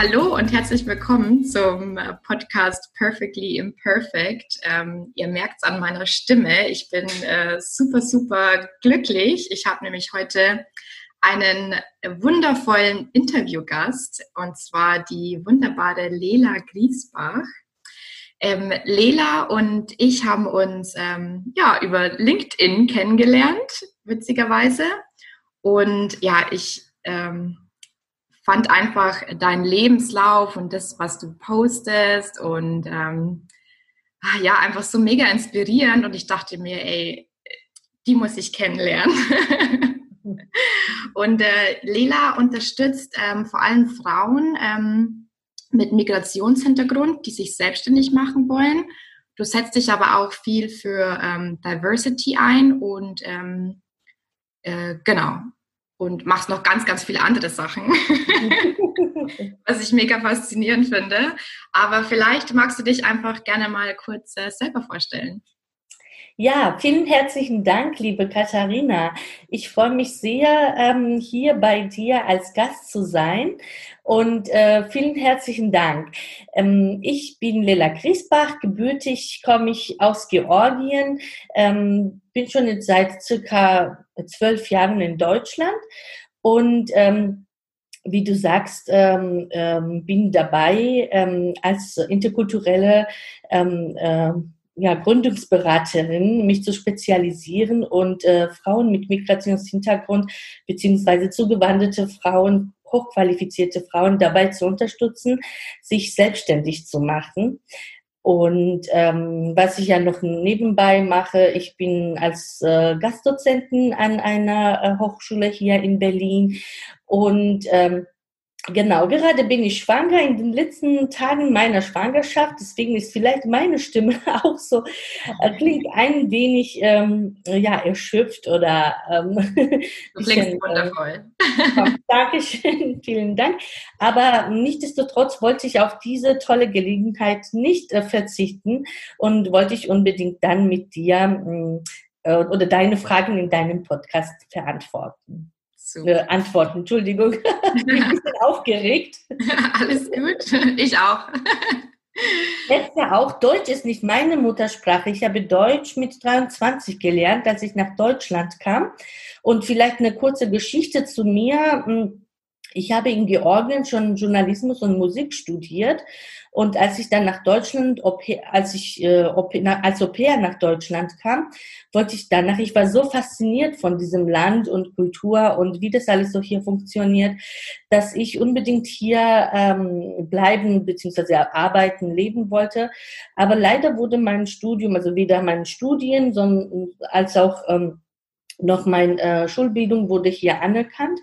Hallo und herzlich willkommen zum Podcast Perfectly Imperfect. Ähm, ihr merkt es an meiner Stimme. Ich bin äh, super, super glücklich. Ich habe nämlich heute einen wundervollen Interviewgast und zwar die wunderbare Lela Griesbach. Ähm, Lela und ich haben uns ähm, ja über LinkedIn kennengelernt, witzigerweise. Und ja, ich ähm, fand einfach deinen Lebenslauf und das, was du postest und ähm, ah, ja, einfach so mega inspirierend und ich dachte mir, ey, die muss ich kennenlernen. und äh, Lela unterstützt ähm, vor allem Frauen ähm, mit Migrationshintergrund, die sich selbstständig machen wollen. Du setzt dich aber auch viel für ähm, Diversity ein und ähm, äh, genau, und machst noch ganz, ganz viele andere Sachen, was ich mega faszinierend finde. Aber vielleicht magst du dich einfach gerne mal kurz äh, selber vorstellen. Ja, vielen herzlichen Dank, liebe Katharina. Ich freue mich sehr, ähm, hier bei dir als Gast zu sein und äh, vielen herzlichen Dank. Ähm, ich bin Lela Griesbach, gebürtig komme ich aus Georgien, ähm, bin schon seit circa zwölf Jahren in Deutschland und ähm, wie du sagst, ähm, ähm, bin dabei ähm, als interkulturelle ähm, äh, ja, Gründungsberaterin, mich zu spezialisieren und äh, Frauen mit Migrationshintergrund beziehungsweise zugewanderte Frauen, hochqualifizierte Frauen dabei zu unterstützen, sich selbstständig zu machen. Und ähm, was ich ja noch nebenbei mache, ich bin als äh, Gastdozentin an einer äh, Hochschule hier in Berlin und ähm, Genau, gerade bin ich schwanger in den letzten Tagen meiner Schwangerschaft, deswegen ist vielleicht meine Stimme auch so, äh, klingt ein wenig ähm, ja, erschöpft oder ähm, Du klingst bisschen, wundervoll. Äh, Dankeschön, vielen Dank. Aber nichtsdestotrotz wollte ich auf diese tolle Gelegenheit nicht äh, verzichten und wollte ich unbedingt dann mit dir äh, oder deine Fragen in deinem Podcast verantworten. Super. antworten. Entschuldigung, ich bin ein bisschen aufgeregt. Alles gut, ich auch. Jetzt ja auch, Deutsch ist nicht meine Muttersprache. Ich habe Deutsch mit 23 gelernt, als ich nach Deutschland kam. Und vielleicht eine kurze Geschichte zu mir. Ich habe in Georgien schon Journalismus und Musik studiert und als ich dann nach Deutschland, als ich äh, als Au nach Deutschland kam, wollte ich danach, ich war so fasziniert von diesem Land und Kultur und wie das alles so hier funktioniert, dass ich unbedingt hier ähm, bleiben bzw. arbeiten, leben wollte. Aber leider wurde mein Studium, also weder mein Studien sondern, als auch ähm, noch meine äh, Schulbildung wurde hier anerkannt.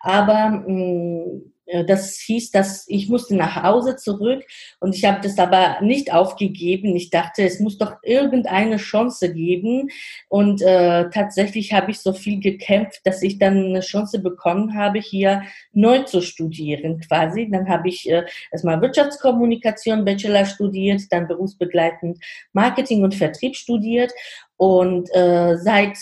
Aber mh, mm, äh, das hieß, dass ich musste nach Hause zurück und ich habe das aber nicht aufgegeben. Ich dachte, es muss doch irgendeine Chance geben und äh, tatsächlich habe ich so viel gekämpft, dass ich dann eine Chance bekommen habe, hier neu zu studieren quasi. Dann habe ich äh, erstmal Wirtschaftskommunikation Bachelor studiert, dann berufsbegleitend Marketing und Vertrieb studiert und äh, seit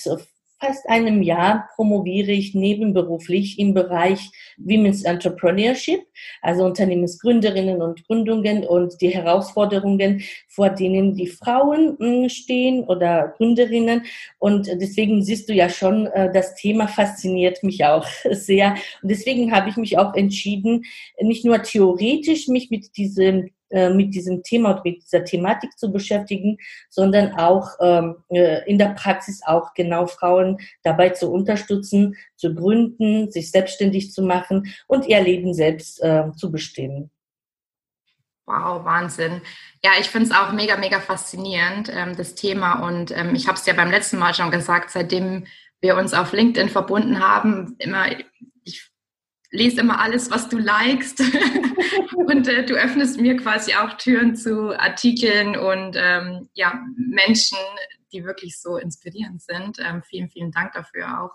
fast einem Jahr promoviere ich nebenberuflich im Bereich Women's Entrepreneurship, also Unternehmensgründerinnen und Gründungen und die Herausforderungen, vor denen die Frauen hm, stehen oder Gründerinnen. Und deswegen siehst du ja schon, äh, das Thema fasziniert mich auch sehr. Und deswegen habe ich mich auch entschieden, nicht nur theoretisch mich mit diesem äh, mit diesem Thema und mit dieser Thematik zu beschäftigen, sondern auch ähm, äh, in der Praxis auch genau Frauen dabei zu unterstützen, zu gründen, sich selbstständig zu machen und ihr Leben selbst äh, zu bestimmen. Wow, Wahnsinn. Ja, ich finde es auch mega, mega faszinierend, ähm, das Thema. Und ähm, ich habe es ja beim letzten Mal schon gesagt, seitdem wir uns auf LinkedIn verbunden haben, immer, lese immer alles, was du likest. und äh, du öffnest mir quasi auch Türen zu Artikeln und ähm, ja, Menschen, die wirklich so inspirierend sind. Ähm, vielen, vielen Dank dafür auch.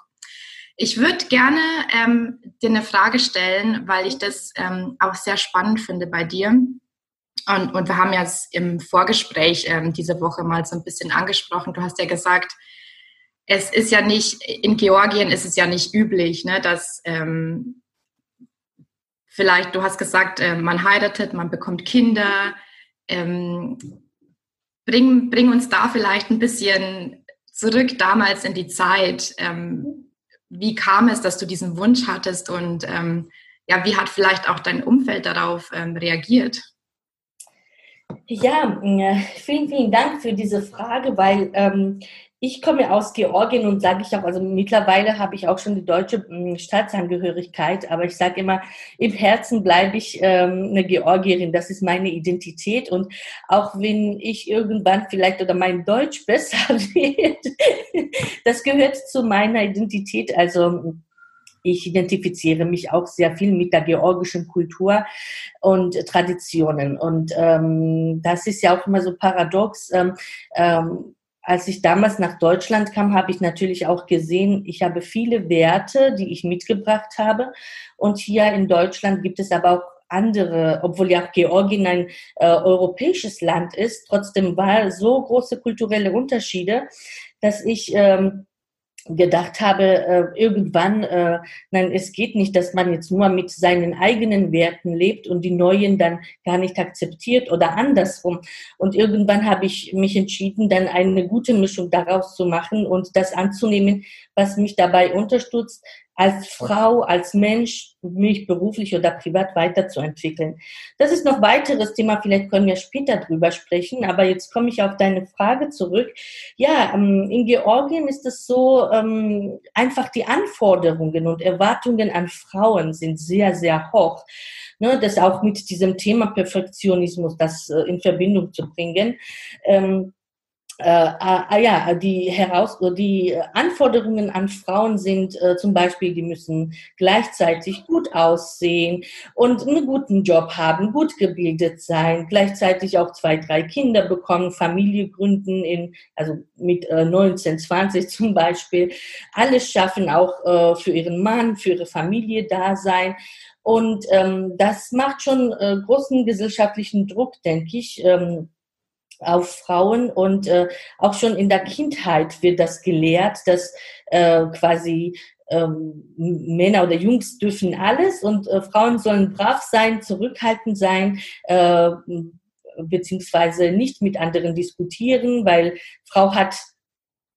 Ich würde gerne ähm, dir eine Frage stellen, weil ich das ähm, auch sehr spannend finde bei dir. Und, und wir haben ja im Vorgespräch ähm, diese Woche mal so ein bisschen angesprochen. Du hast ja gesagt, es ist ja nicht, in Georgien ist es ja nicht üblich, ne, dass ähm, vielleicht, du hast gesagt, äh, man heiratet, man bekommt Kinder. Ähm, bring, bring uns da vielleicht ein bisschen zurück damals in die Zeit. Ähm, wie kam es, dass du diesen Wunsch hattest und ähm, ja, wie hat vielleicht auch dein Umfeld darauf reagiert? Ja, äh, vielen, vielen Dank für diese Frage, weil ich komme aus Georgien und sage ich auch, also mittlerweile habe ich auch schon die deutsche hm, Staatsangehörigkeit, aber ich sage immer, im Herzen bleibe ich ähm, eine Georgierin, das ist meine Identität und auch wenn ich irgendwann vielleicht oder mein Deutsch besser wird, das gehört zu meiner Identität, also ich identifiziere mich auch sehr viel mit der georgischen Kultur und Traditionen. Und ähm, das ist ja auch immer so paradox. Ähm, ähm, als ich damals nach Deutschland kam, habe ich natürlich auch gesehen, ich habe viele Werte, die ich mitgebracht habe. Und hier in Deutschland gibt es aber auch andere, obwohl ja auch Georgien ein äh, europäisches Land ist, trotzdem war so große kulturelle Unterschiede, dass ich ähm, gedacht habe, äh, irgendwann, äh, nein, es geht nicht, dass man jetzt nur mit seinen eigenen Werten lebt und die neuen dann gar nicht akzeptiert oder andersrum. Und irgendwann habe ich mich entschieden, dann eine gute Mischung daraus zu machen und das anzunehmen, was mich dabei unterstützt, als Frau, als Mensch, mich beruflich oder privat weiterzuentwickeln. Das ist noch weiteres Thema, vielleicht können wir später drüber sprechen, aber jetzt komme ich auf deine Frage zurück. Ja, ähm, in Georgien ist es so, ähm, einfach die Anforderungen und Erwartungen an Frauen sind sehr, sehr hoch. Ne, das auch mit diesem Thema Perfektionismus, das äh, in Verbindung zu bringen. Äh, ah, ja, die, Heraus die Anforderungen an Frauen sind äh, zum Beispiel, die müssen gleichzeitig gut aussehen und einen guten Job haben, gut gebildet sein, gleichzeitig auch zwei, drei Kinder bekommen, Familie gründen, in, also mit äh, 19, 20 zum Beispiel, alles schaffen, auch äh, für ihren Mann, für ihre Familie da sein. Und ähm, das macht schon äh, großen gesellschaftlichen Druck, denke ich. Ähm, auf Frauen und äh, auch schon in der Kindheit wird das gelehrt, dass äh, quasi ähm, Männer oder Jungs dürfen alles und äh, Frauen sollen brav sein, zurückhaltend sein, äh, beziehungsweise nicht mit anderen diskutieren, weil Frau hat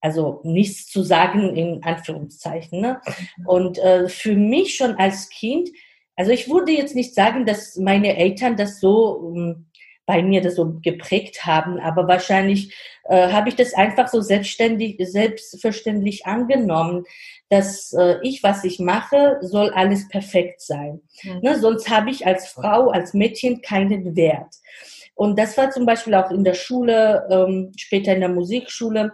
also nichts zu sagen in Anführungszeichen. Ne? Und äh, für mich schon als Kind, also ich würde jetzt nicht sagen, dass meine Eltern das so ähm, bei mir das so geprägt haben. Aber wahrscheinlich äh, habe ich das einfach so selbstständig, selbstverständlich angenommen, dass äh, ich, was ich mache, soll alles perfekt sein. Mhm. Ne? Sonst habe ich als Frau, als Mädchen keinen Wert. Und das war zum Beispiel auch in der Schule, ähm, später in der Musikschule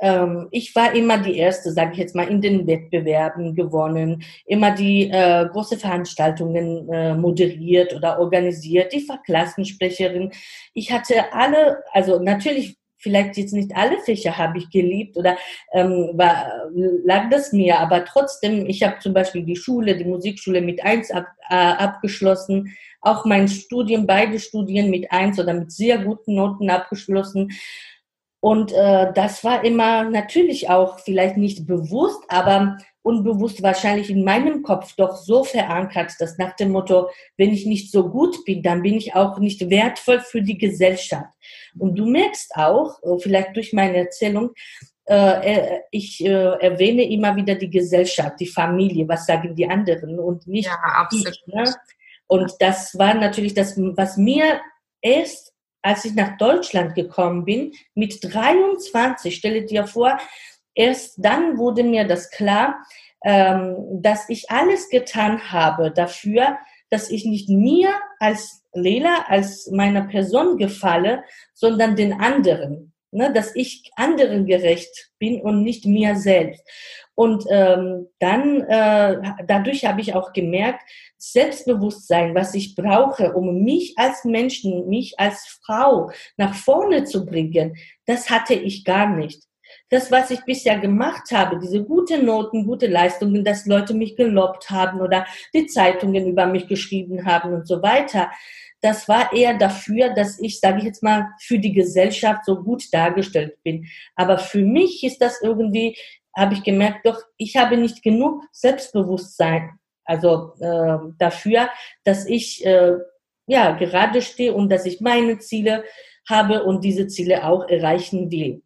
ähm, ich war immer die Erste, sage ich jetzt mal, in den Wettbewerben gewonnen, immer die äh, große Veranstaltungen äh, moderiert oder organisiert, ich war Klassensprecherin. Ich hatte alle, also natürlich vielleicht jetzt nicht alle Fächer habe ich geliebt oder ähm, war, lag das mir, aber trotzdem, ich habe zum Beispiel die Schule, die Musikschule mit eins ab, äh, abgeschlossen, auch mein Studium, beide Studien mit eins oder mit sehr guten Noten abgeschlossen. Und äh, das war immer natürlich auch vielleicht nicht bewusst, aber unbewusst wahrscheinlich in meinem Kopf doch so verankert, dass nach dem Motto, wenn ich nicht so gut bin, dann bin ich auch nicht wertvoll für die Gesellschaft. Und du merkst auch, äh, vielleicht durch meine Erzählung, äh, äh, ich äh, erwähne immer wieder die Gesellschaft, die Familie, was sagen die anderen und nicht ja, absolut. ich. Ne? Und das war natürlich das, was mir erst als ich nach Deutschland gekommen bin, mit 23, stelle dir vor, erst dann wurde mir das klar, ähm, dass ich alles getan habe dafür, dass ich nicht mir als Lela, als meiner Person gefalle, sondern den anderen. ne, dass ich anderen gerecht bin und nicht mir selbst. Und ähm, dann, äh, dadurch habe ich auch gemerkt, Selbstbewusstsein, was ich brauche, um mich als Menschen, mich als Frau nach vorne zu bringen, das hatte ich gar nicht. Das, was ich bisher gemacht habe, diese gute Noten, gute Leistungen, dass Leute mich gelobt haben oder die Zeitungen über mich geschrieben haben und so weiter, das war eher dafür, dass ich, sage ich jetzt mal, für die Gesellschaft so gut dargestellt bin. Aber für mich ist das irgendwie, habe ich gemerkt, doch, ich habe nicht genug Selbstbewusstsein, also äh, dafür, dass ich äh, ja gerade stehe und dass ich meine Ziele habe und diese Ziele auch erreichen will.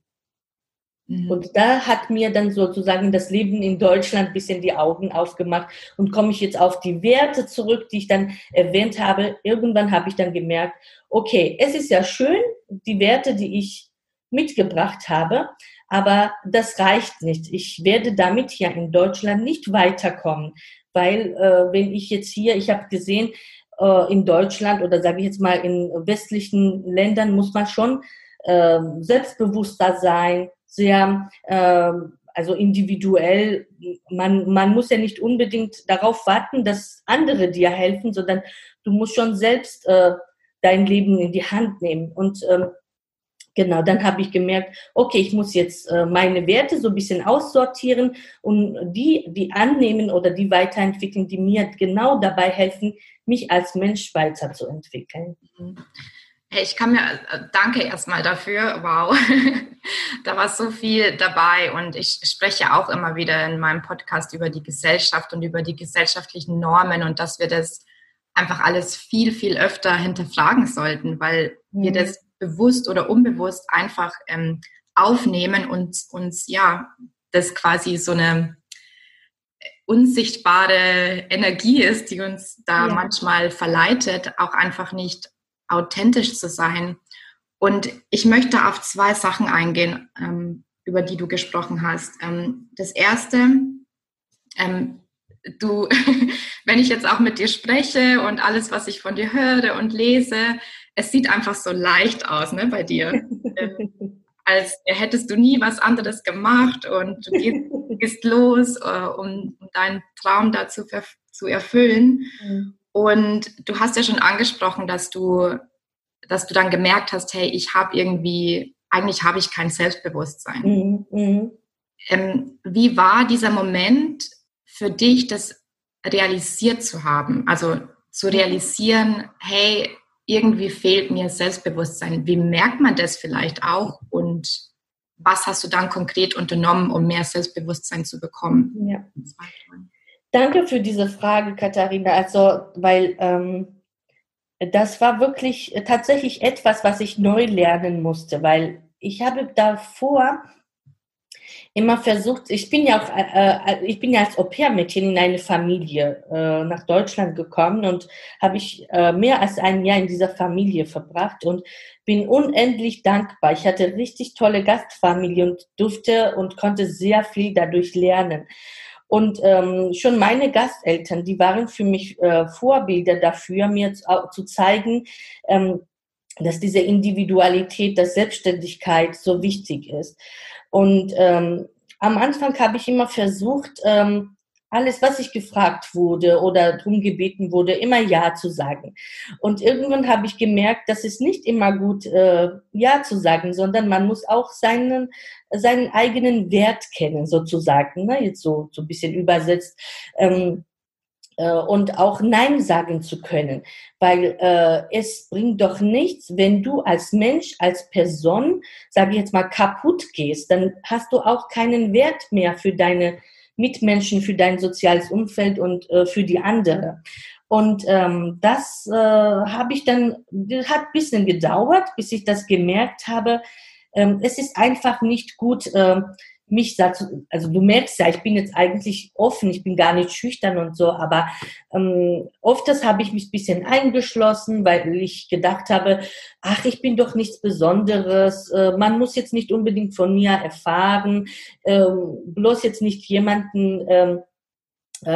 Mhm. Und da hat mir dann sozusagen das Leben in Deutschland ein bisschen die Augen aufgemacht und komme ich jetzt auf die Werte zurück, die ich dann erwähnt habe. Irgendwann habe ich dann gemerkt, okay, es ist ja schön, die Werte, die ich mitgebracht habe, aber das reicht nicht. Ich werde damit hier in Deutschland nicht weiterkommen, weil äh, wenn ich jetzt hier, ich habe gesehen, äh, in Deutschland oder sage ich jetzt mal in westlichen Ländern muss man schon äh, selbstbewusster sein, sehr, äh, also individuell. Man, man muss ja nicht unbedingt darauf warten, dass andere dir helfen, sondern du musst schon selbst äh, dein Leben in die Hand nehmen. Und ähm, genau, dann habe ich gemerkt, okay, ich muss jetzt äh, meine Werte so ein bisschen aussortieren und die, die annehmen oder die weiterentwickeln, die mir genau dabei helfen, mich als Mensch weiterzuentwickeln. Mhm. Hey, ich kann mir, äh, danke erstmal dafür. Wow. da war so viel dabei und ich spreche auch immer wieder in meinem Podcast über die Gesellschaft und über die gesellschaftlichen Normen und dass wir das einfach alles viel, viel öfter hinterfragen sollten, weil mhm. wir das bewusst oder unbewusst einfach ähm, aufnehmen und uns, ja, das quasi so eine unsichtbare Energie ist, die uns da ja. manchmal verleitet, auch einfach nicht authentisch zu sein. Und ich möchte auf zwei Sachen eingehen, ähm, über die du gesprochen hast. Ähm, das erste, ähm, du, wenn ich jetzt auch mit dir spreche und alles, was ich von dir höre und lese, es sieht einfach so leicht aus, ne, bei dir. Ähm, als hättest du nie was anderes gemacht und du gehst, gehst los, äh, um, um, deinen Traum dazu zu erfüllen. Mhm. Und du hast ja schon angesprochen, dass du, dass du dann gemerkt hast, hey, ich habe irgendwie, eigentlich habe ich kein Selbstbewusstsein. Mhm. mhm. Ähm, wie war dieser Moment für dich, das realisiert zu haben? Also zu realisieren, hey, irgendwie fehlt mir Selbstbewusstsein. Wie merkt man das vielleicht auch? Und was hast du dann konkret unternommen, um mehr Selbstbewusstsein zu bekommen? Ja. Danke für diese Frage, Katharina. Also, weil ähm, das war wirklich tatsächlich etwas, was ich neu lernen musste, weil ich habe davor immer versucht, ich bin ja auch, äh, äh ich bin ja als Au-pair-Mädchen in eine Familie äh, nach Deutschland gekommen und habe ich äh, mehr als ein Jahr in dieser Familie verbracht und bin unendlich dankbar. Ich hatte richtig tolle Gastfamilie und durfte und konnte sehr viel dadurch lernen. Und ähm, schon meine Gasteltern, die waren für mich äh, Vorbilder dafür, mir zu, zu zeigen, ähm, dass diese Individualität, dass Selbstständigkeit so wichtig ist. Und ähm, am Anfang habe ich immer versucht, ähm, alles, was ich gefragt wurde oder drum gebeten wurde, immer Ja zu sagen. Und irgendwann habe ich gemerkt, dass es nicht immer gut äh, Ja zu sagen, sondern man muss auch seinen, seinen eigenen Wert kennen, sozusagen. Ne? Jetzt so, so ein bisschen übersetzt. Ähm, äh, und auch Nein sagen zu können. Weil äh, es bringt doch nichts, wenn du als Mensch, als Person, sage ich jetzt mal, kaputt gehst, dann hast du auch keinen Wert mehr für deine Mitmenschen, für dein soziales Umfeld und äh, für die andere. Und ähm, das äh, habe ich dann, das hat ein bisschen gedauert, bis ich das gemerkt habe. Ähm, es ist einfach nicht gut, äh, mich dazu, also du merkst ja, ich bin jetzt eigentlich offen, ich bin gar nicht schüchtern und so, aber ähm, oft habe ich mich ein bisschen eingeschlossen, weil ich gedacht habe, ach, ich bin doch nichts Besonderes, äh, man muss jetzt nicht unbedingt von mir erfahren, ähm, bloß jetzt nicht jemanden ähm, äh,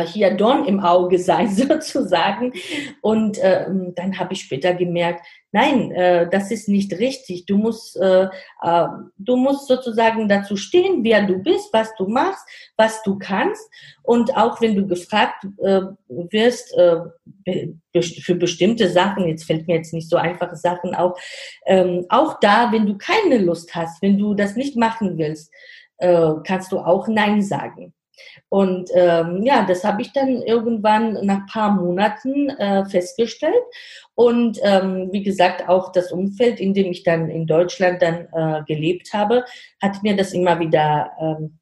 hier Dorn im Auge sein sozusagen. Und äh, dann habe ich später gemerkt, nein, äh, das ist nicht richtig. Du musst, äh, äh, du musst sozusagen dazu stehen, wer du bist, was du machst, was du kannst. Und auch wenn du gefragt äh, wirst äh, für bestimmte Sachen, jetzt fällt mir jetzt nicht so einfache Sachen auf, ähm, auch da, wenn du keine Lust hast, wenn du das nicht machen willst, äh, kannst du auch Nein sagen. Und ähm, ja, das habe ich dann irgendwann nach ein paar Monaten äh, festgestellt. Und ähm, wie gesagt, auch das Umfeld, in dem ich dann in Deutschland dann äh, gelebt habe, hat mir das immer wieder ähm,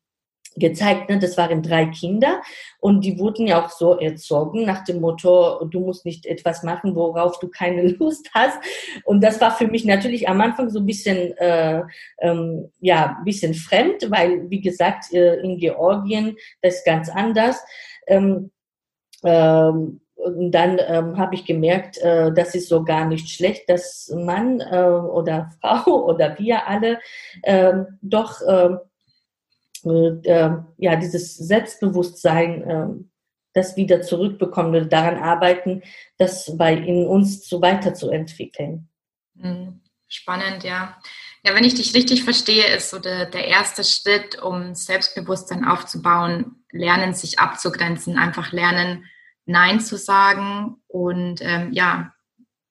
gezeigt, ne? das waren drei Kinder und die wurden ja auch so erzogen nach dem Motto, du musst nicht etwas machen, worauf du keine Lust hast. Und das war für mich natürlich am Anfang so ein bisschen, äh, ähm, ja, bisschen fremd, weil, wie gesagt, äh, in Georgien, das ist ganz anders. Ähm, ähm, und dann ähm, habe ich gemerkt, äh, das ist so gar nicht schlecht, dass Mann äh, oder Frau oder wir alle äh, doch äh, äh, ja, dieses Selbstbewusstsein, äh, das wieder zurückbekommen und daran arbeiten, das bei in uns so weiterzuentwickeln. Mhm. Spannend, ja. Ja, wenn ich dich richtig verstehe, ist so der, der erste Schritt, um Selbstbewusstsein aufzubauen, lernen, sich abzugrenzen, einfach lernen, Nein zu sagen und ähm, ja,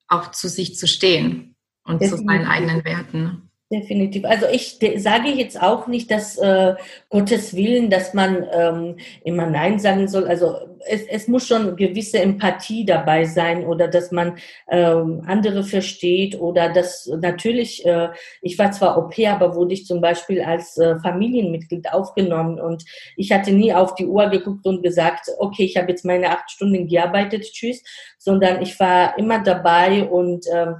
auch zu sich zu stehen und Definitiv. zu seinen eigenen Werten. Definitiv. Also ich sage jetzt auch nicht, dass äh, Gottes Willen, dass man ähm, immer Nein sagen soll. Also es, es muss schon gewisse Empathie dabei sein oder dass man ähm, andere versteht oder dass natürlich, äh, ich war zwar pair, aber wurde ich zum Beispiel als äh, Familienmitglied aufgenommen und ich hatte nie auf die Uhr geguckt und gesagt, okay, ich habe jetzt meine acht Stunden gearbeitet, tschüss, sondern ich war immer dabei und ähm,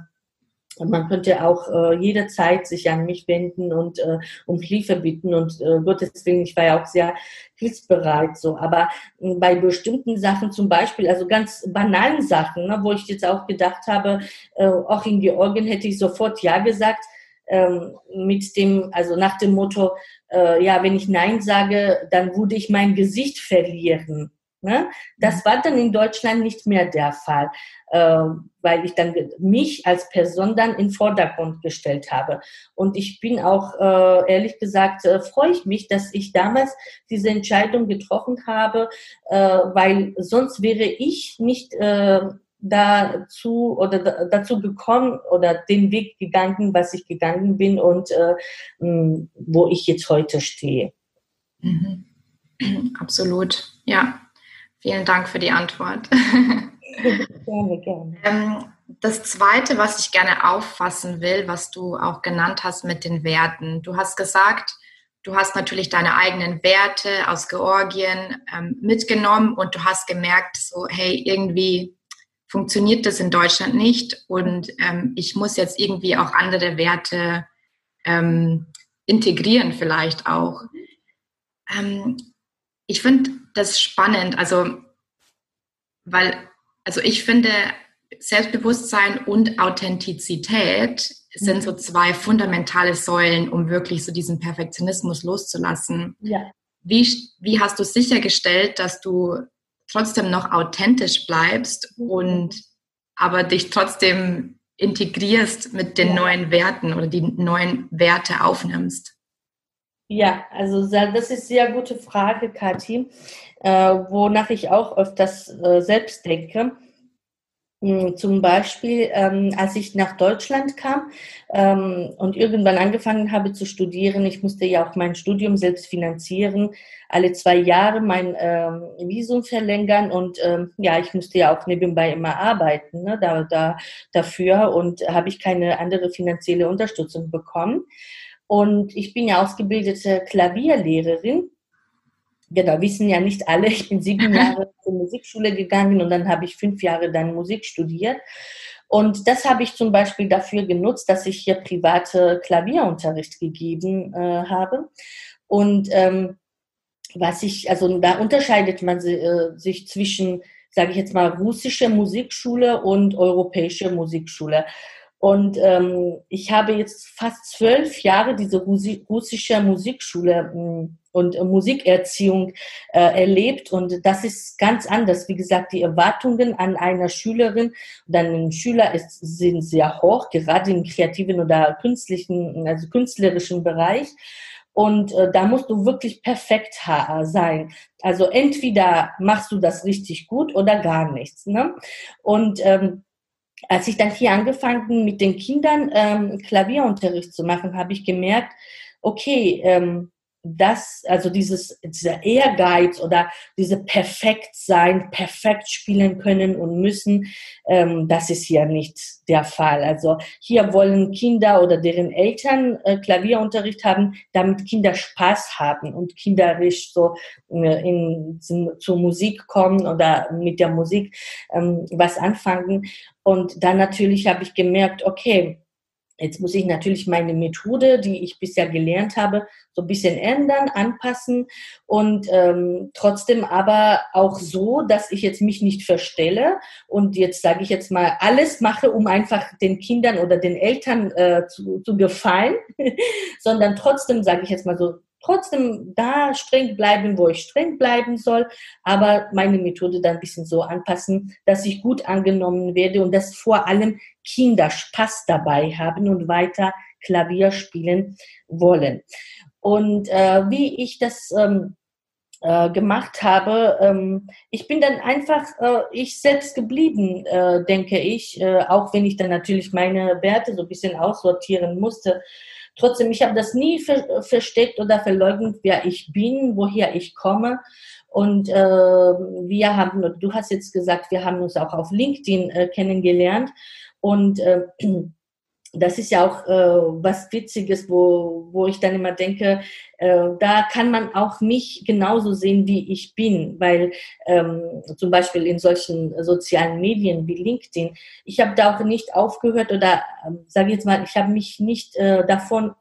und man könnte auch äh, jederzeit sich an mich wenden und äh, um Hilfe bitten. Und äh, Gottes Willen, ich war ja auch sehr hilfsbereit. So. Aber äh, bei bestimmten Sachen zum Beispiel, also ganz banalen Sachen, ne, wo ich jetzt auch gedacht habe, äh, auch in Georgien hätte ich sofort Ja gesagt, ähm, mit dem, also nach dem Motto, äh, ja, wenn ich Nein sage, dann würde ich mein Gesicht verlieren. Ne? Das mhm. war dann in Deutschland nicht mehr der Fall, äh, weil ich dann mich als Person dann in Vordergrund gestellt habe. Und ich bin auch, äh, ehrlich gesagt, äh, freue ich mich, dass ich damals diese Entscheidung getroffen habe, äh, weil sonst wäre ich nicht äh, dazu oder dazu gekommen oder den Weg gegangen, was ich gegangen bin und äh, wo ich jetzt heute stehe. Mhm. Absolut, ja. Vielen Dank für die Antwort. gerne, gerne. Ähm, das Zweite, was ich gerne auffassen will, was du auch genannt hast mit den Werten. Du hast gesagt, du hast natürlich deine eigenen Werte aus Georgien ähm, mitgenommen und du hast gemerkt, so, hey, irgendwie funktioniert das in Deutschland nicht und ähm, ich muss jetzt irgendwie auch andere Werte ähm, integrieren vielleicht auch. Ich finde das spannend, also weil, also ich finde, Selbstbewusstsein und Authentizität sind so mhm. zwei fundamentale Säulen, um wirklich so diesen Perfektionismus loszulassen. Ja. Wie, wie hast du sichergestellt, dass du trotzdem noch authentisch bleibst mhm. und aber dich trotzdem integrierst mit den ja. neuen Werten oder die neuen Werte aufnimmst? Ja, also das ist sehr gute Frage, Kathi, äh, wonach ich auch öfters äh, selbst denke. Hm, zum Beispiel, ähm, als ich nach Deutschland kam ähm, und irgendwann angefangen habe zu studieren, ich musste ja auch mein Studium selbst finanzieren, alle zwei Jahre mein ähm, Visum verlängern und ähm, ja, ich musste ja auch nebenbei immer arbeiten ne, da, da, dafür und habe ich keine andere finanzielle Unterstützung bekommen. Und ich bin ja ausgebildete Klavierlehrerin. Genau, wissen ja nicht alle. Ich bin sieben Jahre zur Musikschule gegangen und dann habe ich fünf Jahre dann Musik studiert. Und das habe ich zum Beispiel dafür genutzt, dass ich hier private Klavierunterricht gegeben äh, habe. Und ähm, was ich, also da unterscheidet man äh, sich zwischen, sage ich jetzt mal, russische Musikschule und europäische Musikschule. Und ähm, ich habe jetzt fast zwölf Jahre diese russische Musikschule hm, und äh, Musikerziehung äh, erlebt und das ist ganz anders. Wie gesagt, die Erwartungen an einer Schülerin oder einen Schüler ist, sind sehr hoch, gerade im kreativen oder künstlichen, also künstlerischen Bereich. Und äh, da musst du wirklich perfekt sein. Also entweder machst du das richtig gut oder gar nichts. Ne? Und ähm, als ich dann hier angefangen mit den Kindern ähm, Klavierunterricht zu machen, habe ich gemerkt, okay, ähm, das, also dieses, dieser Ehrgeiz oder diese perfekt sein, perfekt spielen können und müssen, ähm, das ist hier nicht der Fall. Also hier wollen Kinder oder deren Eltern äh, Klavierunterricht haben, damit Kinder Spaß haben und kinderisch so äh, in, zur Musik kommen oder mit der Musik ähm, was anfangen. Und dann natürlich habe ich gemerkt, okay, Jetzt muss ich natürlich meine Methode, die ich bisher gelernt habe, so ein bisschen ändern, anpassen und ähm, trotzdem aber auch so, dass ich jetzt mich nicht verstelle und jetzt sage ich jetzt mal alles mache, um einfach den Kindern oder den Eltern äh, zu, zu gefallen, sondern trotzdem sage ich jetzt mal so trotzdem da streng bleiben, wo ich streng bleiben soll, aber meine Methode dann ein bisschen so anpassen, dass ich gut angenommen werde und dass vor allem Kinder Spaß dabei haben und weiter Klavier spielen wollen. Und äh, wie ich das ähm, äh, gemacht habe, ähm, ich bin dann einfach äh, ich selbst geblieben, äh, denke ich, äh, auch wenn ich dann natürlich meine Werte so ein bisschen aussortieren musste. Trotzdem, ich habe das nie ver versteckt oder verleugnet, wer ich bin, woher ich komme. Und äh, wir haben, du hast jetzt gesagt, wir haben uns auch auf LinkedIn äh, kennengelernt. Und äh, das ist ja auch äh, was Witziges, wo, wo ich dann immer denke, äh, da kann man auch mich genauso sehen, wie ich bin, weil ähm, zum Beispiel in solchen sozialen Medien wie LinkedIn, ich habe da auch nicht aufgehört oder äh, sage jetzt mal, ich habe mich nicht äh, davon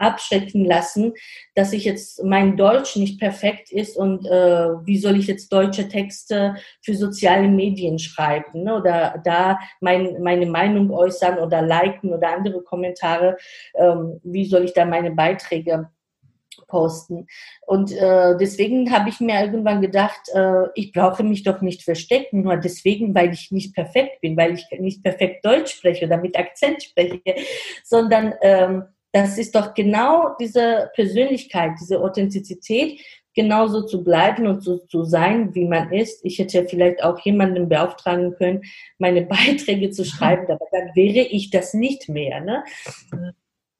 abschrecken lassen, dass ich jetzt mein Deutsch nicht perfekt ist und äh, wie soll ich jetzt deutsche Texte für soziale Medien schreiben ne? oder da mein, meine Meinung äußern oder liken oder andere Kommentare, ähm, wie soll ich da meine Beiträge posten. Und äh, deswegen habe ich mir irgendwann gedacht, äh, ich brauche mich doch nicht verstecken, nur deswegen, weil ich nicht perfekt bin, weil ich nicht perfekt Deutsch spreche oder mit Akzent spreche, sondern ähm, das ist doch genau diese Persönlichkeit, diese Authentizität, genauso zu bleiben und so zu sein, wie man ist. Ich hätte vielleicht auch jemanden beauftragen können, meine Beiträge zu schreiben, aber dann wäre ich das nicht mehr. Ne?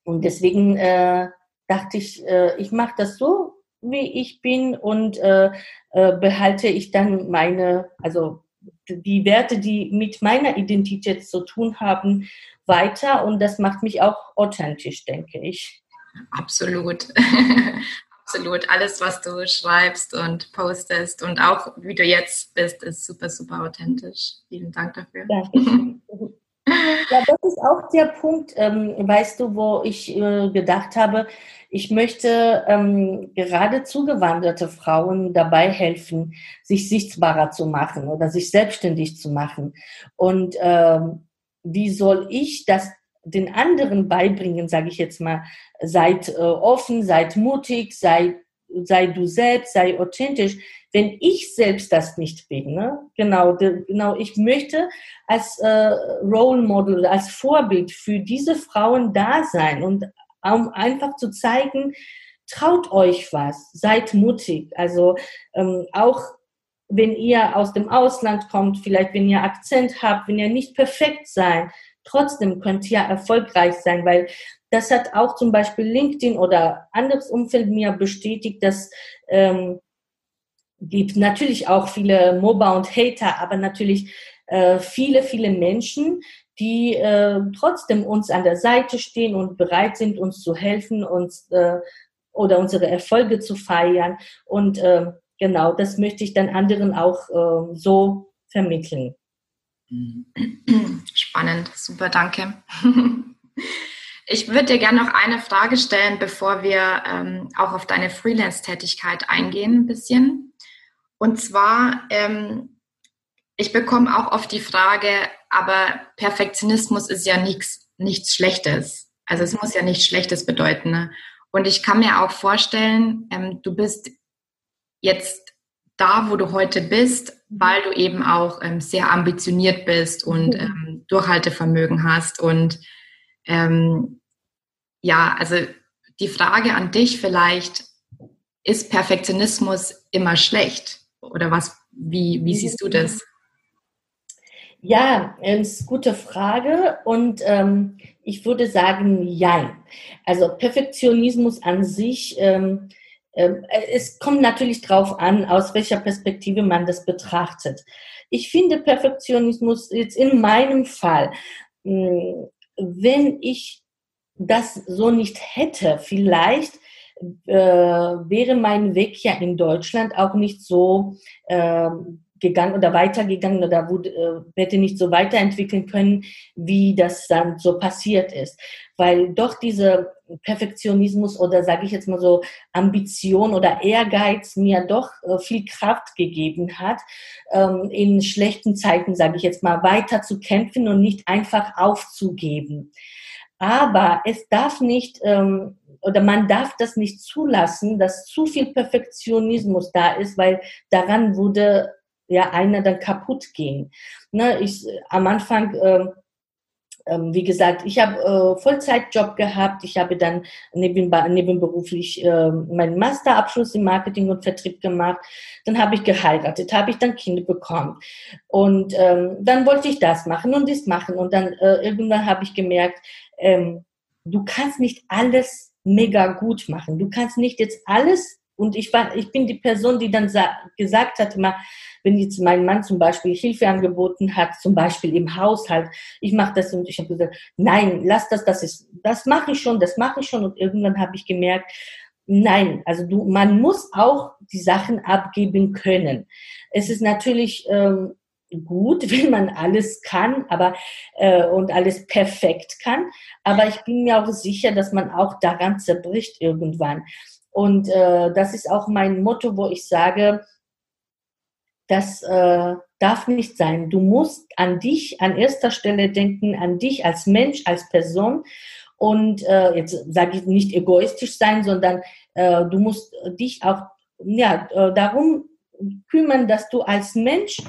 Und deswegen äh, dachte ich, äh, ich mache das so, wie ich bin und äh, äh, behalte ich dann meine, also die Werte, die mit meiner Identität zu tun haben, weiter und das macht mich auch authentisch, denke ich. Absolut. Absolut. Alles, was du schreibst und postest und auch wie du jetzt bist, ist super, super authentisch. Vielen Dank dafür. Danke. Ja, das ist auch der Punkt, ähm, weißt du, wo ich äh, gedacht habe, ich möchte ähm, gerade zugewanderte Frauen dabei helfen, sich sichtbarer zu machen oder sich selbstständig zu machen. Und ähm, wie soll ich das den anderen beibringen, sage ich jetzt mal, seid äh, offen, seid mutig, sei, sei du selbst, sei authentisch, wenn ich selbst das nicht bin. Ne? Genau, de, genau, ich möchte als äh, Role Model, als Vorbild für diese Frauen da sein und um einfach zu zeigen, traut euch was, seid mutig. Also ähm, auch wenn ihr aus dem Ausland kommt, vielleicht wenn ihr Akzent habt, wenn ihr nicht perfekt seid, trotzdem könnt ihr erfolgreich sein, weil das hat auch zum Beispiel LinkedIn oder anderes Umfeld mir bestätigt, dass ähm, gibt natürlich auch viele Mobber und Hater, aber natürlich äh, viele, viele Menschen, die äh, trotzdem uns an der Seite stehen und bereit sind, uns zu helfen, uns äh, oder unsere Erfolge zu feiern. Und äh, genau, das möchte ich dann anderen auch äh, so vermitteln. Spannend, super, danke. Ich würde dir gerne noch eine Frage stellen, bevor wir ähm, auch auf deine Freelance-Tätigkeit eingehen, ein bisschen. Und zwar, ähm, ich bekomme auch oft die Frage, aber Perfektionismus ist ja nichts. nichts Schlechtes. Also es muss ja nichts Schlechtes bedeuten. Ne? Und ich kann mir auch vorstellen, ähm, du bist jetzt da, wo du heute bist, weil du eben auch ähm, sehr ambitioniert bist und mhm. ähm, Durchhaltevermögen hast. Und ähm, ja, also die Frage an dich vielleicht, ist Perfektionismus immer schlecht? Oder was, wie, wie siehst du das? Ja, ist eine gute Frage und ähm, ich würde sagen, ja. Also Perfektionismus an sich, ähm, äh, es kommt natürlich darauf an, aus welcher Perspektive man das betrachtet. Ich finde Perfektionismus jetzt in meinem Fall, mh, hm, wenn ich das so nicht hätte, vielleicht äh, wäre mein Weg ja in Deutschland auch nicht so äh, gegangen oder weitergegangen oder wurde, äh, hätte nicht so weiterentwickeln können, wie das dann so passiert ist. Weil doch dieser Perfektionismus oder sage ich jetzt mal so Ambition oder Ehrgeiz mir doch äh, viel Kraft gegeben hat, ähm, in schlechten Zeiten, sage ich jetzt mal, weiter zu kämpfen und nicht einfach aufzugeben. Aber es darf nicht, ähm, oder man darf das nicht zulassen, dass zu viel Perfektionismus da ist, weil daran wurde ja einer dann kaputt gehen. Ne, ich, am Anfang, äh, wie gesagt, ich habe äh, Vollzeitjob gehabt. Ich habe dann neben, nebenberuflich äh, meinen Masterabschluss im Marketing und Vertrieb gemacht. Dann habe ich geheiratet, habe ich dann Kinder bekommen. Und ähm, dann wollte ich das machen und das machen. Und dann äh, irgendwann habe ich gemerkt, ähm, du kannst nicht alles mega gut machen. Du kannst nicht jetzt alles und ich war, ich bin die Person, die dann gesagt hat, immer, wenn jetzt mein Mann zum Beispiel Hilfe angeboten hat, zum Beispiel im Haushalt, ich mache das und ich habe gesagt, nein, lass das, das ist, das mache ich schon, das mache ich schon. Und irgendwann habe ich gemerkt, nein, also du, man muss auch die Sachen abgeben können. Es ist natürlich ähm, gut, wenn man alles kann, aber äh, und alles perfekt kann. Aber ich bin mir auch sicher, dass man auch daran zerbricht irgendwann. Und äh, das ist auch mein Motto, wo ich sage, das äh, darf nicht sein. Du musst an dich an erster Stelle denken, an dich als Mensch, als Person. Und äh, jetzt sage ich nicht egoistisch sein, sondern äh, du musst dich auch ja, äh, darum kümmern, dass du als Mensch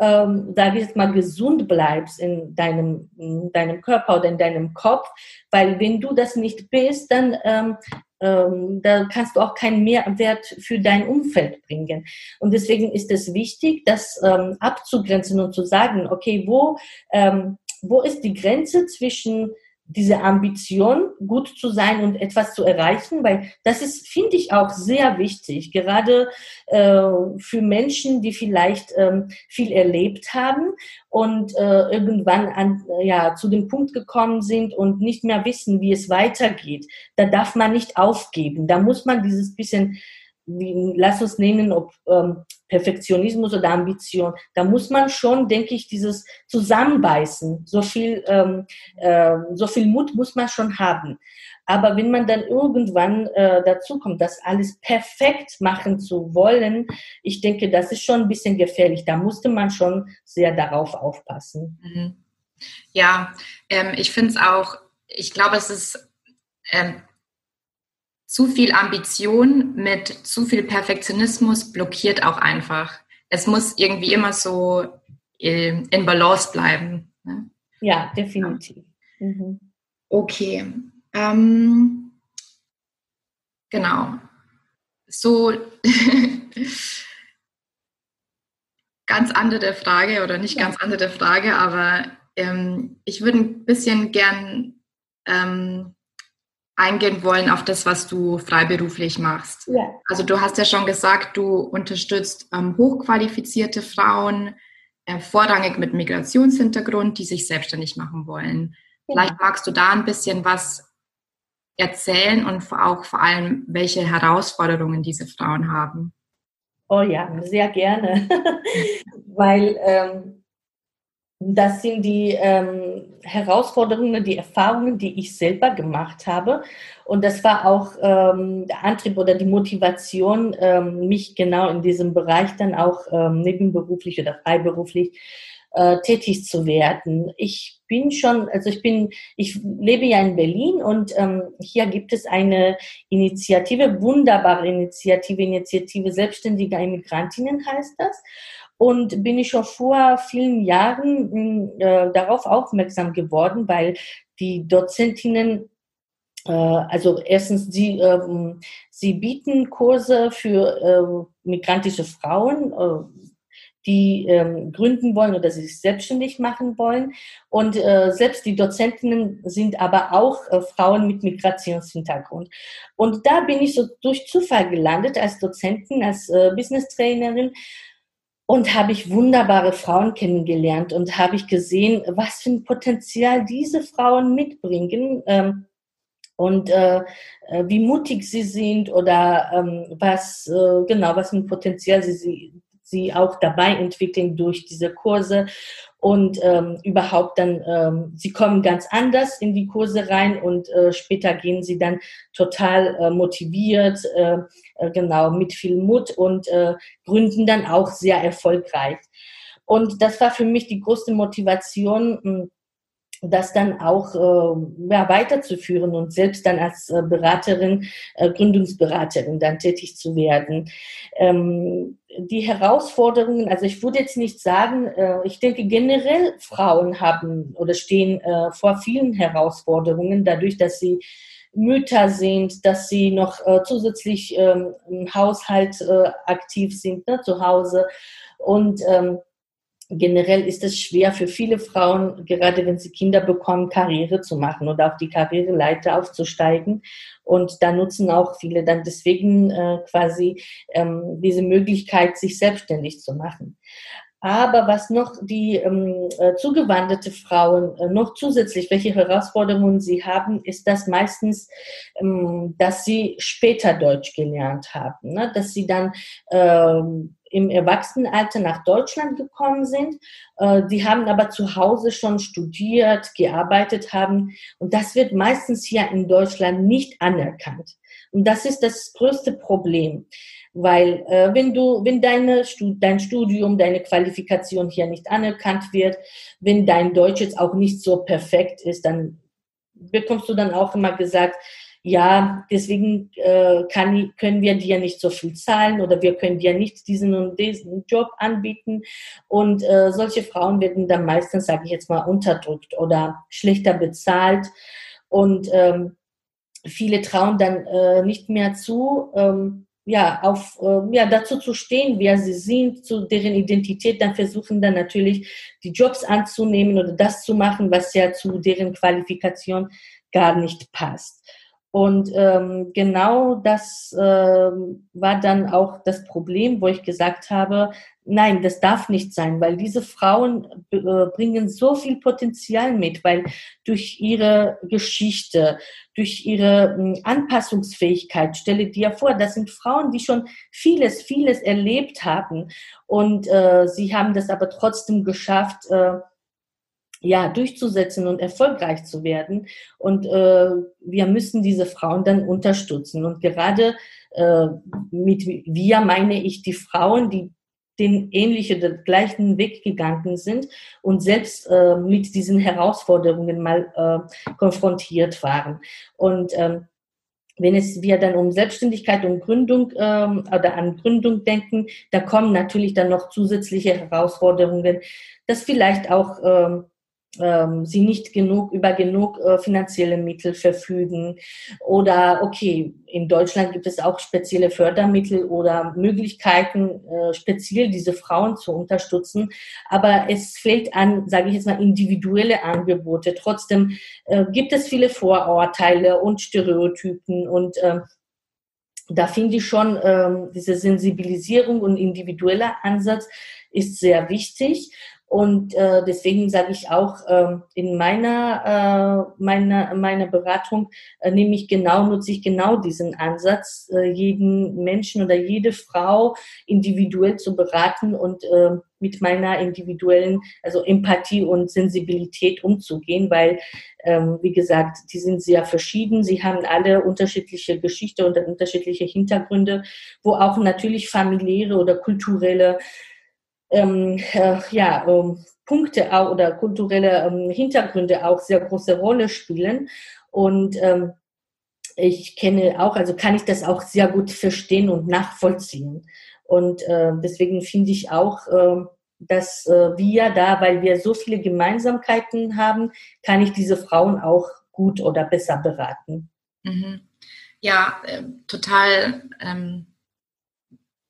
ähm, sage ich mal, gesund bleibst in deinem, in deinem Körper oder in deinem Kopf, weil wenn du das nicht bist, dann ähm, ähm, da kannst du auch keinen Mehrwert für dein Umfeld bringen. Und deswegen ist es wichtig, das ähm, abzugrenzen und zu sagen, okay, wo, ähm, wo ist die Grenze zwischen diese Ambition, gut zu sein und etwas zu erreichen, weil das ist, finde ich, auch sehr wichtig, gerade äh, für Menschen, die vielleicht ähm, viel erlebt haben und äh, irgendwann an, ja, zu dem Punkt gekommen sind und nicht mehr wissen, wie es weitergeht. Da darf man nicht aufgeben. Da muss man dieses bisschen wie, lass uns nennen, ob ähm, Perfektionismus oder Ambition, da muss man schon, denke ich, dieses Zusammenbeißen, so viel, ähm, äh, so viel Mut muss man schon haben. Aber wenn man dann irgendwann äh, dazu kommt, das alles perfekt machen zu wollen, ich denke, das ist schon ein bisschen gefährlich. Da musste man schon sehr darauf aufpassen. Mhm. Ja, ähm, ich finde es auch, ich glaube, es ist ähm, zu viel Ambition mit zu viel Perfektionismus blockiert auch einfach. Es muss irgendwie immer so äh, in Balance bleiben. Ne? Ja, definitiv. Mhm. Okay. Ähm, genau. So ganz andere Frage oder nicht ganz andere Frage, aber ähm, ich würde ein bisschen gern ähm, eingehen wollen auf das, was du freiberuflich machst. Ja. Also du hast ja schon gesagt, du unterstützt ähm, hochqualifizierte Frauen, äh, vorrangig mit Migrationshintergrund, die sich selbstständig machen wollen. Ja. Vielleicht magst du da ein bisschen was erzählen und auch vor allem, welche Herausforderungen diese Frauen haben. Oh ja, sehr gerne, weil ähm, das sind die ähm, Herausforderungen, die Erfahrungen, die ich selber gemacht habe. Und das war auch ähm, der Antrieb oder die Motivation, ähm, mich genau in diesem Bereich dann auch ähm, nebenberuflich oder freiberuflich äh, tätig zu werden. Ich bin schon, also ich bin, ich lebe ja in Berlin und ähm, hier gibt es eine Initiative, wunderbare Initiative, Initiative Selbstständiger Immigrantinnen heißt das. Und bin ich schon vor vielen Jahren äh, darauf aufmerksam geworden, weil die Dozentinnen äh, also erstens, sie, ähm, sie bieten Kurse für äh, migrantische Frauen, äh, die ähm, gründen wollen oder sich selbstständig machen wollen. Und äh, selbst die Dozentinnen sind aber auch äh, Frauen mit Migrationshintergrund. Und da bin ich so durch Zufall gelandet als Dozentin, als äh, Business Trainerin und habe ich wunderbare Frauen kennengelernt und habe ich gesehen, was für ein Potenzial diese Frauen mitbringen. Ähm, und äh, äh wie mutig sie sind oder ähm, was äh, genau was für ein Potenzial sie, sie sie auch dabei entwickeln durch diese Kurse und ähm, überhaupt dann, ähm, sie kommen ganz anders in die Kurse rein und äh, später gehen sie dann total äh, motiviert, äh, äh genau, mit viel Mut und äh, gründen dann auch sehr erfolgreich. Und das war für mich die größte Motivation, hm, das dann auch äh, ja, weiterzuführen und selbst dann als äh, Beraterin, äh, Gründungsberaterin dann tätig zu werden. Ähm, die Herausforderungen, also ich würde jetzt nicht sagen, äh, ich denke generell Frauen haben oder stehen äh, vor vielen Herausforderungen, dadurch, dass sie Mütter sind, dass sie noch äh, zusätzlich ähm, im Haushalt äh, aktiv sind, ne, zu Hause. Und ähm, generell ist es schwer für viele Frauen, gerade wenn sie Kinder bekommen, Karriere zu machen oder auf die Karriereleiter aufzusteigen. Und da nutzen auch viele dann deswegen äh, quasi ähm, diese Möglichkeit, sich selbstständig zu machen. Aber was noch die ähm, äh, zugewanderte Frauen äh, noch zusätzlich, welche Herausforderungen sie haben, ist das meistens, ähm, dass sie später Deutsch gelernt haben, ne? dass sie dann ähm, im Erwachsenenalter nach Deutschland gekommen sind. Äh, die haben aber zu Hause schon studiert, gearbeitet haben. Und das wird meistens hier in Deutschland nicht anerkannt. Und das ist das größte Problem. Weil äh, wenn du, wenn deine, dein Studium, deine Qualifikation hier nicht anerkannt wird, wenn dein Deutsch jetzt auch nicht so perfekt ist, dann bekommst du dann auch immer gesagt, ja, deswegen äh, kann, können wir dir nicht so viel zahlen oder wir können dir nicht diesen und diesen Job anbieten. Und äh, solche Frauen werden dann meistens, sage ich jetzt mal, unterdrückt oder schlechter bezahlt. Und ähm, viele trauen dann äh, nicht mehr zu, ähm, ja, auf, äh, ja, dazu zu stehen, wer sie sind, zu deren Identität, dann versuchen dann natürlich die Jobs anzunehmen oder das zu machen, was ja zu deren Qualifikation gar nicht passt. Und ähm, genau das äh, war dann auch das Problem, wo ich gesagt habe, nein, das darf nicht sein, weil diese Frauen äh, bringen so viel Potenzial mit, weil durch ihre Geschichte, durch ihre äh, Anpassungsfähigkeit, stelle dir vor, das sind Frauen, die schon vieles, vieles erlebt haben. Und äh, sie haben das aber trotzdem geschafft, äh, ja, durchzusetzen und erfolgreich zu werden. Und äh, wir müssen diese Frauen dann unterstützen. Und gerade äh, mit wir meine ich die Frauen, die den ähnlichen, den gleichen Weg gegangen sind und selbst äh, mit diesen Herausforderungen mal äh, konfrontiert waren. Und ähm, wenn es wir dann um Selbstständigkeit und Gründung ähm, oder an Gründung denken, da kommen natürlich dann noch zusätzliche Herausforderungen, dass vielleicht auch ähm, ähm, sie nicht genug über genug äh, finanzielle Mittel verfügen oder okay, in Deutschland gibt es auch spezielle Fördermittel oder Möglichkeiten, äh, speziell diese Frauen zu unterstützen, aber es fehlt an, sage ich jetzt mal, individuelle Angebote. Trotzdem äh, gibt es viele Vorurteile und Stereotypen und äh, da finde ich schon, ähm, diese Sensibilisierung und individueller Ansatz ist sehr wichtig. Und äh, deswegen sage ich auch, äh, in meiner, äh, meiner, meiner Beratung äh, nehme ich genau, nutze ich genau diesen Ansatz, äh, jeden Menschen oder jede Frau individuell zu beraten und äh, mit meiner individuellen, also Empathie und Sensibilität umzugehen, weil, ähm, wie gesagt, die sind sehr verschieden. Sie haben alle unterschiedliche Geschichte und unterschiedliche Hintergründe, wo auch natürlich familiäre oder kulturelle ähm, äh, ja, ähm, Punkte auch oder kulturelle ähm, Hintergründe auch sehr große Rolle spielen. Und ähm, ich kenne auch, also kann ich das auch sehr gut verstehen und nachvollziehen. Und äh, deswegen finde ich auch, äh, dass wir da, weil wir so viele Gemeinsamkeiten haben, kann ich diese Frauen auch gut oder besser beraten. Mhm. Ja, äh, total.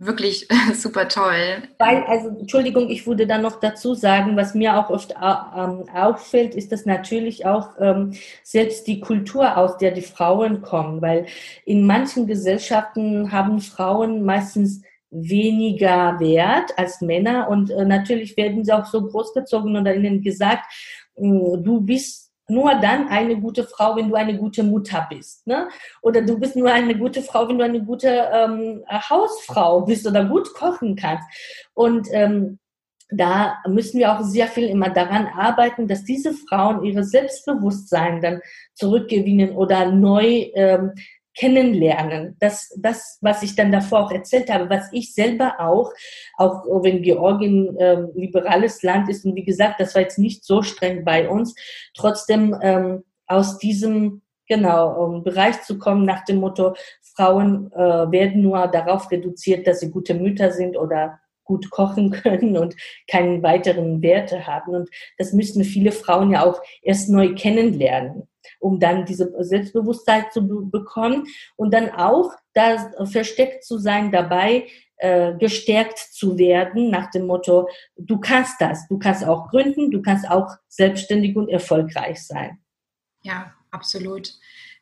Wirklich super toll. Weil, also Entschuldigung, ich würde dann noch dazu sagen, was mir auch oft ähm, auffällt, ist dass natürlich auch ähm, selbst die Kultur, aus der die Frauen kommen, weil in manchen Gesellschaften haben Frauen meistens weniger Wert als Männer und äh, natürlich werden sie auch so großgezogen oder ihnen gesagt, du bist nur dann eine gute Frau, wenn du eine gute Mutter bist. Ne? Oder du bist nur eine gute Frau, wenn du eine gute ähm, Hausfrau bist oder gut kochen kannst. Und ähm, da müssen wir auch sehr viel immer daran arbeiten, dass diese Frauen ihre Selbstbewusstsein dann zurückgewinnen oder neu ähm, kennenlernen. Das, das, was ich dann davor auch erzählt habe, was ich selber auch, auch wenn Georgien ähm, liberales Land ist und wie gesagt, das war jetzt nicht so streng bei uns, trotzdem ähm, aus diesem genau um, Bereich zu kommen nach dem Motto, Frauen äh, werden nur darauf reduziert, dass sie gute Mütter sind oder gut kochen können und keinen weiteren Werte haben. Und das müssen viele Frauen ja auch erst neu kennenlernen um dann diese Selbstbewusstsein zu bekommen und dann auch da versteckt zu sein dabei, äh, gestärkt zu werden nach dem Motto, du kannst das, du kannst auch gründen, du kannst auch selbstständig und erfolgreich sein. Ja, absolut.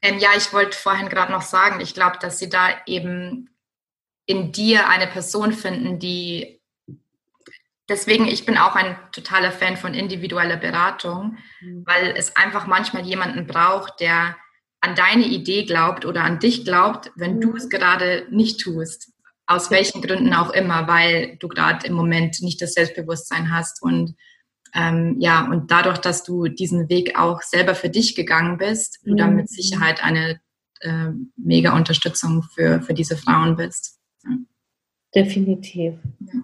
Ähm, ja, ich wollte vorhin gerade noch sagen, ich glaube, dass sie da eben in dir eine Person finden, die deswegen, ich bin auch ein totaler Fan von individueller Beratung, mhm. weil es einfach manchmal jemanden braucht, der an deine Idee glaubt oder an dich glaubt, wenn mhm. du es gerade nicht tust. Aus welchen Gründen auch immer, weil du gerade im Moment nicht das Selbstbewusstsein hast. Und ähm, ja, und dadurch, dass du diesen Weg auch selber für dich gegangen bist, mhm. du dann mit Sicherheit eine äh, mega Unterstützung für, für diese Frauen bist. Ja. Definitiv. Ja.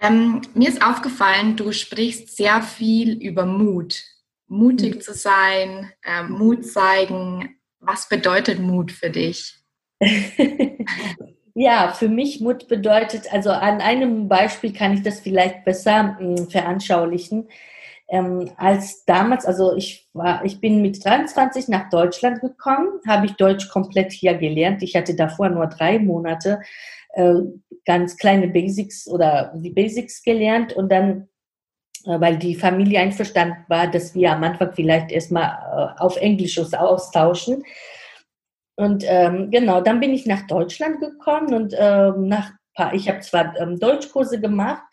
Ähm, mir ist aufgefallen, du sprichst sehr viel über Mut. Mutig mhm. zu sein, äh, Mut zeigen. Was bedeutet Mut für dich? ja, für mich Mut bedeutet, also an einem Beispiel kann ich das vielleicht besser mh, hm, veranschaulichen. Ähm, als damals, also ich war, ich bin mit 23 nach Deutschland gekommen, habe ich Deutsch komplett hier gelernt. Ich hatte davor nur drei Monate äh, ganz kleine Basics oder die Basics gelernt und dann, äh, weil die Familie einverstanden war, dass wir am Anfang vielleicht erstmal äh, auf Englisch uns austauschen. Und ähm, genau, dann bin ich nach Deutschland gekommen und ähm, nach ich habe zwar ähm, Deutschkurse gemacht,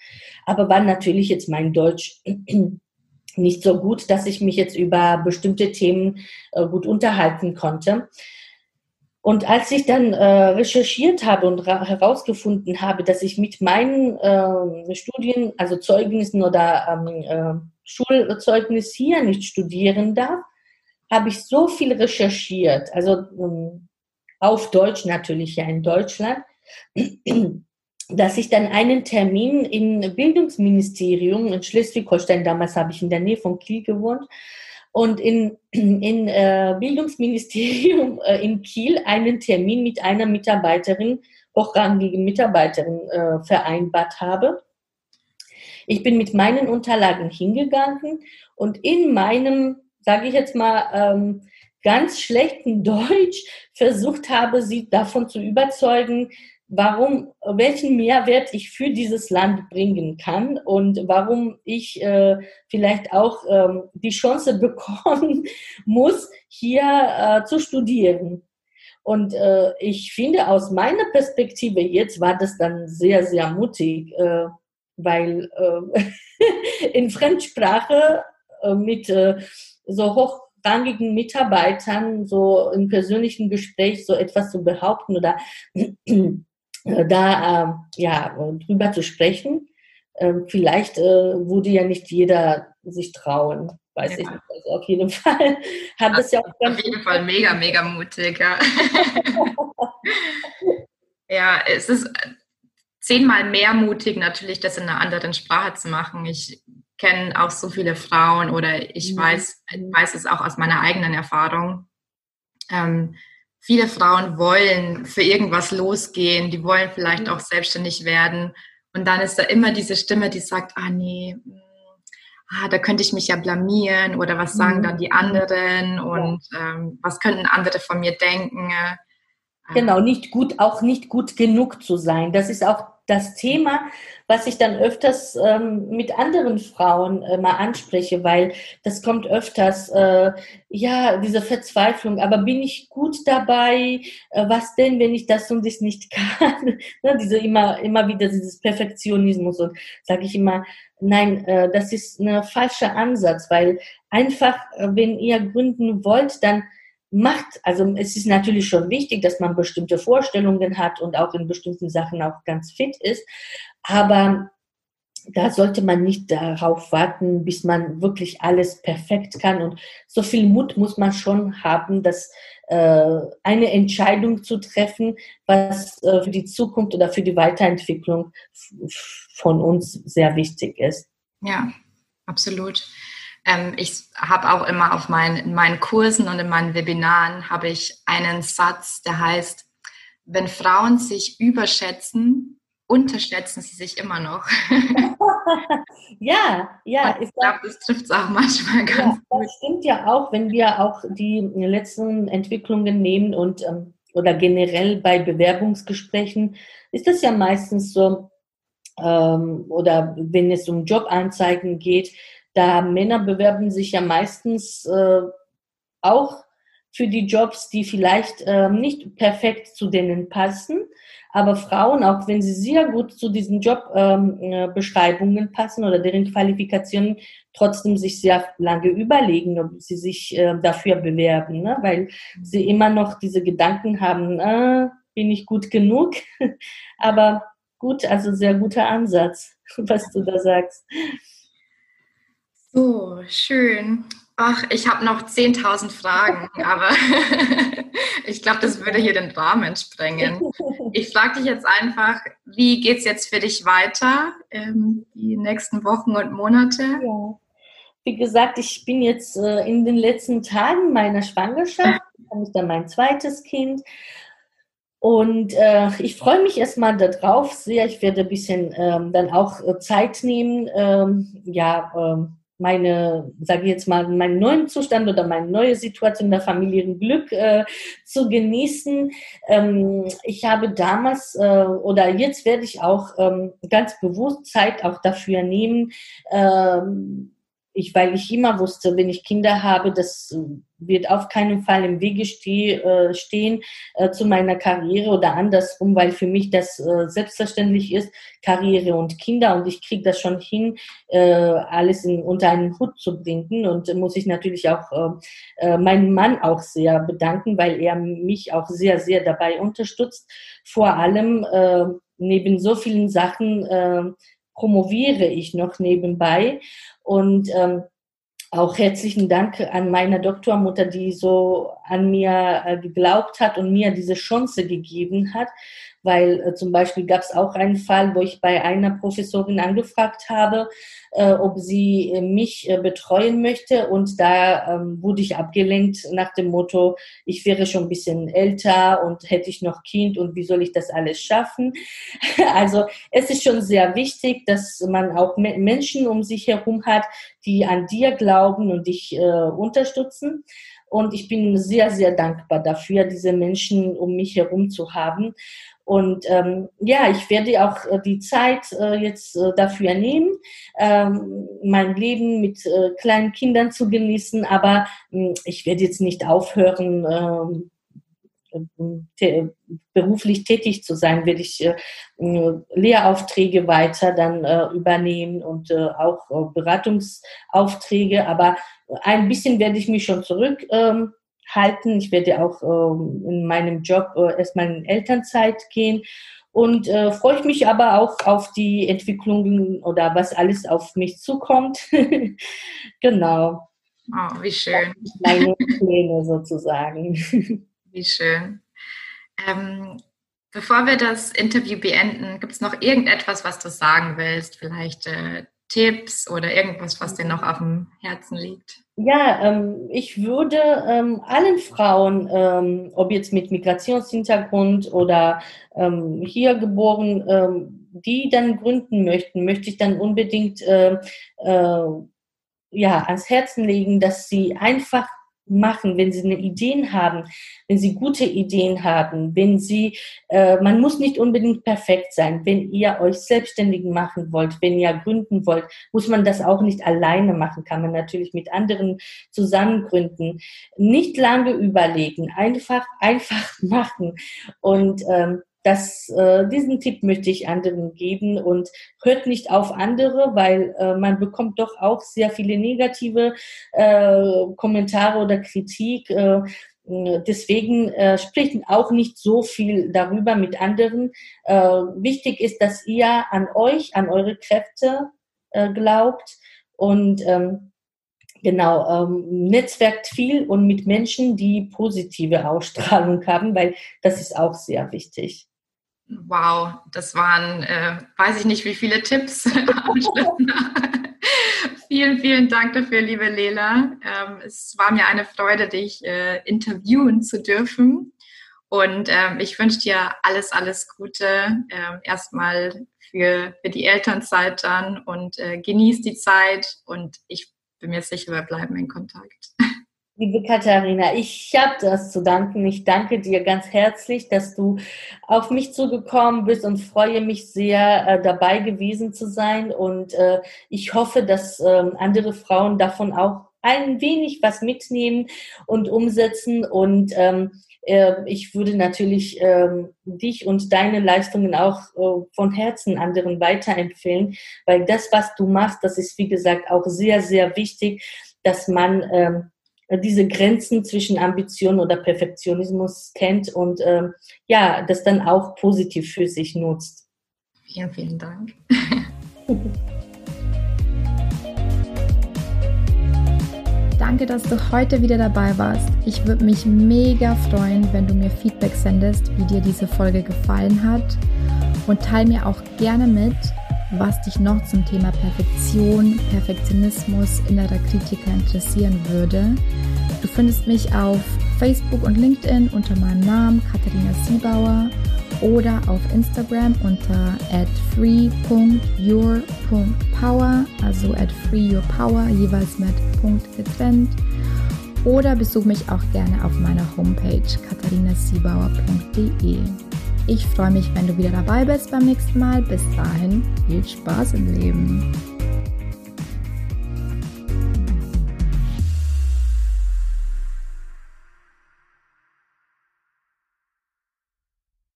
aber war natürlich jetzt mein Deutsch nicht so gut, dass ich mich jetzt über bestimmte Themen äh, gut unterhalten konnte. Und als ich dann äh, recherchiert habe und herausgefunden habe, dass ich mit meinen äh, Studien, also Zeugnissen oder ähm, äh, Schulzeugnis hier nicht studieren darf, habe ich so viel recherchiert, also ähm, auf Deutsch natürlich ja in Deutschland, dass ich dann einen Termin im Bildungsministerium in Schleswig-Holstein, damals habe ich in der Nähe von Kiel gewohnt, und in, in äh, Bildungsministerium äh, in Kiel einen Termin mit einer Mitarbeiterin, hochrangigen Mitarbeiterin äh, vereinbart habe. Ich bin mit meinen Unterlagen hingegangen und in meinem, sage ich jetzt mal, ähm, ganz schlechten Deutsch versucht habe, sie davon zu überzeugen, warum, welchen Mehrwert ich für dieses Land bringen kann und warum ich äh, vielleicht auch ähm, die Chance bekommen muss, hier äh, zu studieren. Und äh, ich finde, aus meiner Perspektive jetzt war das dann sehr, sehr mutig, äh, weil äh, in Fremdsprache äh, mit äh, so hochrangigen Mitarbeitern so im persönlichen Gespräch so etwas zu behaupten oder da äh, ja, drüber zu sprechen. Ähm, vielleicht äh, würde ja nicht jeder sich trauen. Weiß ja. ich nicht. Also auf jeden Fall hat es ja auch ganz Auf jeden Fall mega, mega mutig, ja. ja, es ist zehnmal mehr mutig, natürlich das in einer anderen Sprache zu machen. Ich kenne auch so viele Frauen oder ich mhm. weiß, weiß es auch aus meiner eigenen Erfahrung. Ähm, viele Frauen wollen für irgendwas losgehen, die wollen vielleicht auch selbstständig werden. Und dann ist da immer diese Stimme, die sagt, ah nee, hm, ah, da könnte ich mich ja blamieren oder was sagen mhm. dann die anderen und ähm, was könnten andere von mir denken. Genau, nicht gut, auch nicht gut genug zu sein. Das ist auch das Thema, was ich dann öfters ähm, mit anderen Frauen äh, mal anspreche, weil das kommt öfters, äh, ja, diese Verzweiflung, aber bin ich gut dabei? Äh, was denn, wenn ich das und das nicht kann? ne, diese immer, immer wieder dieses Perfektionismus und sage ich immer, nein, äh, das ist ein falscher Ansatz, weil einfach, äh, wenn ihr gründen wollt, dann macht, also es ist natürlich schon wichtig, dass man bestimmte Vorstellungen hat und auch in bestimmten Sachen auch ganz fit ist, aber da sollte man nicht darauf warten, bis man wirklich alles perfekt kann. Und so viel Mut muss man schon haben, dass äh, eine Entscheidung zu treffen, was äh, für die Zukunft oder für die Weiterentwicklung von uns sehr wichtig ist. Ja, absolut. Ähm, ich habe auch immer auf meinen, in meinen Kursen und in meinen Webinaren habe ich einen Satz, der heißt, wenn Frauen sich überschätzen, unterschätzen sie sich immer noch. ja, ja. ich glaube, das trifft es auch manchmal ganz ja, gut. Das stimmt ja auch, wenn wir auch die letzten Entwicklungen nehmen und ähm, oder generell bei Bewerbungsgesprächen ist das ja meistens so, ähm, oder wenn es um Jobanzeigen geht, da Männer bewerben sich ja meistens äh, auch für die Jobs, die vielleicht äh, nicht perfekt zu denen passen. Aber Frauen, auch wenn sie sehr gut zu diesen Jobbeschreibungen ähm, äh, passen oder deren Qualifikationen, trotzdem sich sehr lange überlegen, ob sie sich äh, dafür bewerben, ne? weil sie immer noch diese Gedanken haben, äh, bin ich gut genug? Aber gut, also sehr guter Ansatz, was du da sagst. So, schön. Ach, ich habe noch 10.000 Fragen, aber ich glaube, das würde hier den Rahmen sprengen. Ich frage dich jetzt einfach, wie geht es jetzt für dich weiter, ähm, die nächsten Wochen und Monate? Ja. Wie gesagt, ich bin jetzt äh, in den letzten Tagen meiner Schwangerschaft, habe ich dann mein zweites Kind. Und äh, ich freue mich erstmal darauf sehr. Ich werde ein bisschen ähm, dann auch äh, Zeit nehmen, ähm, ja, ähm, meine, sage ich jetzt mal, meinen neuen Zustand oder meine neue Situation der Familienglück äh, zu genießen. Ähm, ich habe damals äh, oder jetzt werde ich auch ähm, ganz bewusst Zeit auch dafür nehmen, ähm, ich, weil ich immer wusste, wenn ich Kinder habe, das wird auf keinen Fall im Wege steh, äh, stehen äh, zu meiner Karriere oder andersrum, weil für mich das äh, selbstverständlich ist, Karriere und Kinder und ich kriege das schon hin, äh, alles in, unter einen Hut zu bringen und muss ich natürlich auch äh, äh, meinen Mann auch sehr bedanken, weil er mich auch sehr, sehr dabei unterstützt. Vor allem neben so vielen Sachen promoviere ich noch nebenbei. Und ähm, auch herzlichen Dank an meine Doktormutter, die so an mir äh, geglaubt hat und mir diese Chance gegeben hat, weil äh, zum Beispiel gab es auch einen Fall, wo ich bei einer Professorin angefragt habe, äh, ob sie äh, mich äh, betreuen möchte und da ähm, wurde ich abgelenkt nach dem Motto, ich wäre schon ein bisschen älter und hätte ich noch Kind und wie soll ich das alles schaffen? also es ist schon sehr wichtig, dass man auch Menschen um sich herum hat, die an dir glauben und dich äh, unterstützen. Und ich bin sehr, sehr dankbar dafür, diese Menschen um mich herum zu haben. Und ähm, ja, ich werde auch äh, die Zeit äh, jetzt äh, dafür nehmen, ähm, mein Leben mit äh, kleinen Kindern zu genießen. Aber äh, ich werde jetzt nicht aufhören, äh, beruflich tätig zu sein, werde ich äh, Lehraufträge weiter dann äh, übernehmen und äh, auch äh, Beratungsaufträge. Aber ein bisschen werde ich mich schon zurück ähm, halten. Ich werde auch ähm, in meinem Job äh, erstmal in Elternzeit gehen und äh, freue ich mich aber auch auf die Entwicklungen oder was alles auf mich zukommt. genau. Oh, wie schön. Meine Pläne sozusagen. Wie schön. Ähm, Bevor wir das Interview beenden, gibt es noch irgendetwas, was du sagen willst? Vielleicht äh, Tipps oder irgendwas, was dir noch auf dem Herzen liegt? Ja, ähm, ich würde ähm, allen Frauen, ähm, ob jetzt mit Migrationshintergrund oder ähm, hier geboren, ähm, die dann gründen möchten, möchte ich dann unbedingt äh, äh, ja, ans Herzen legen, dass sie einfach machen, wenn sie eine Ideen haben, wenn sie gute Ideen haben, wenn sie, äh, man muss nicht unbedingt perfekt sein. Wenn ihr euch selbstständig machen wollt, wenn ihr gründen wollt, muss man das auch nicht alleine machen, kann man natürlich mit anderen zusammen gründen. Nicht lange überlegen, einfach, einfach machen und ähm, das, äh, diesen Tipp möchte ich anderen geben und hört nicht auf andere, weil äh, man bekommt doch auch sehr viele negative äh, Kommentare oder Kritik. Äh, deswegen äh, sprechen auch nicht so viel darüber mit anderen. Äh, wichtig ist, dass ihr an euch, an eure Kräfte äh, glaubt und ähm, Genau, ähm, netzwerkt viel und mit Menschen, die positive Ausstrahlung haben, weil das ist auch sehr wichtig. Wow, das waren, äh, weiß ich nicht, wie viele Tipps. vielen, vielen Dank dafür, liebe Lela. Ähm, es war mir eine Freude, dich äh, interviewen zu dürfen. Und ähm, ich wünsche dir alles, alles Gute. Ähm, erstmal für, für die Elternzeit dann und äh, genieß die Zeit. Und ich bin mir sicher, wir bleiben in Kontakt. Liebe Katharina, ich habe das zu danken. Ich danke dir ganz herzlich, dass du auf mich zugekommen bist und freue mich sehr, äh, dabei gewesen zu sein. Und äh, ich hoffe, dass äh, andere Frauen davon auch ein wenig was mitnehmen und umsetzen. Und ähm, äh, ich würde natürlich ähm, dich und deine Leistungen auch äh, von Herzen anderen weiterempfehlen, weil das, was du machst, das ist, wie gesagt, auch sehr, sehr wichtig, dass man ähm, diese Grenzen zwischen Ambition oder Perfektionismus kennt und ähm, ja, das dann auch positiv für sich nutzt. Vielen, vielen Dank. Danke, dass du heute wieder dabei warst. Ich würde mich mega freuen, wenn du mir Feedback sendest, wie dir diese Folge gefallen hat. Und teile mir auch gerne mit, was dich noch zum Thema Perfektion, Perfektionismus, innerer Kritiker interessieren würde. Du findest mich auf Facebook und LinkedIn unter meinem Namen Katharina Siebauer oder auf Instagram unter free.your.power, also at freeyourpower, jeweils mit Punkt getrennt. Oder besuch mich auch gerne auf meiner Homepage katharinasiebauer.de. Ich freue mich, wenn du wieder dabei bist beim nächsten Mal. Bis dahin, viel Spaß im Leben.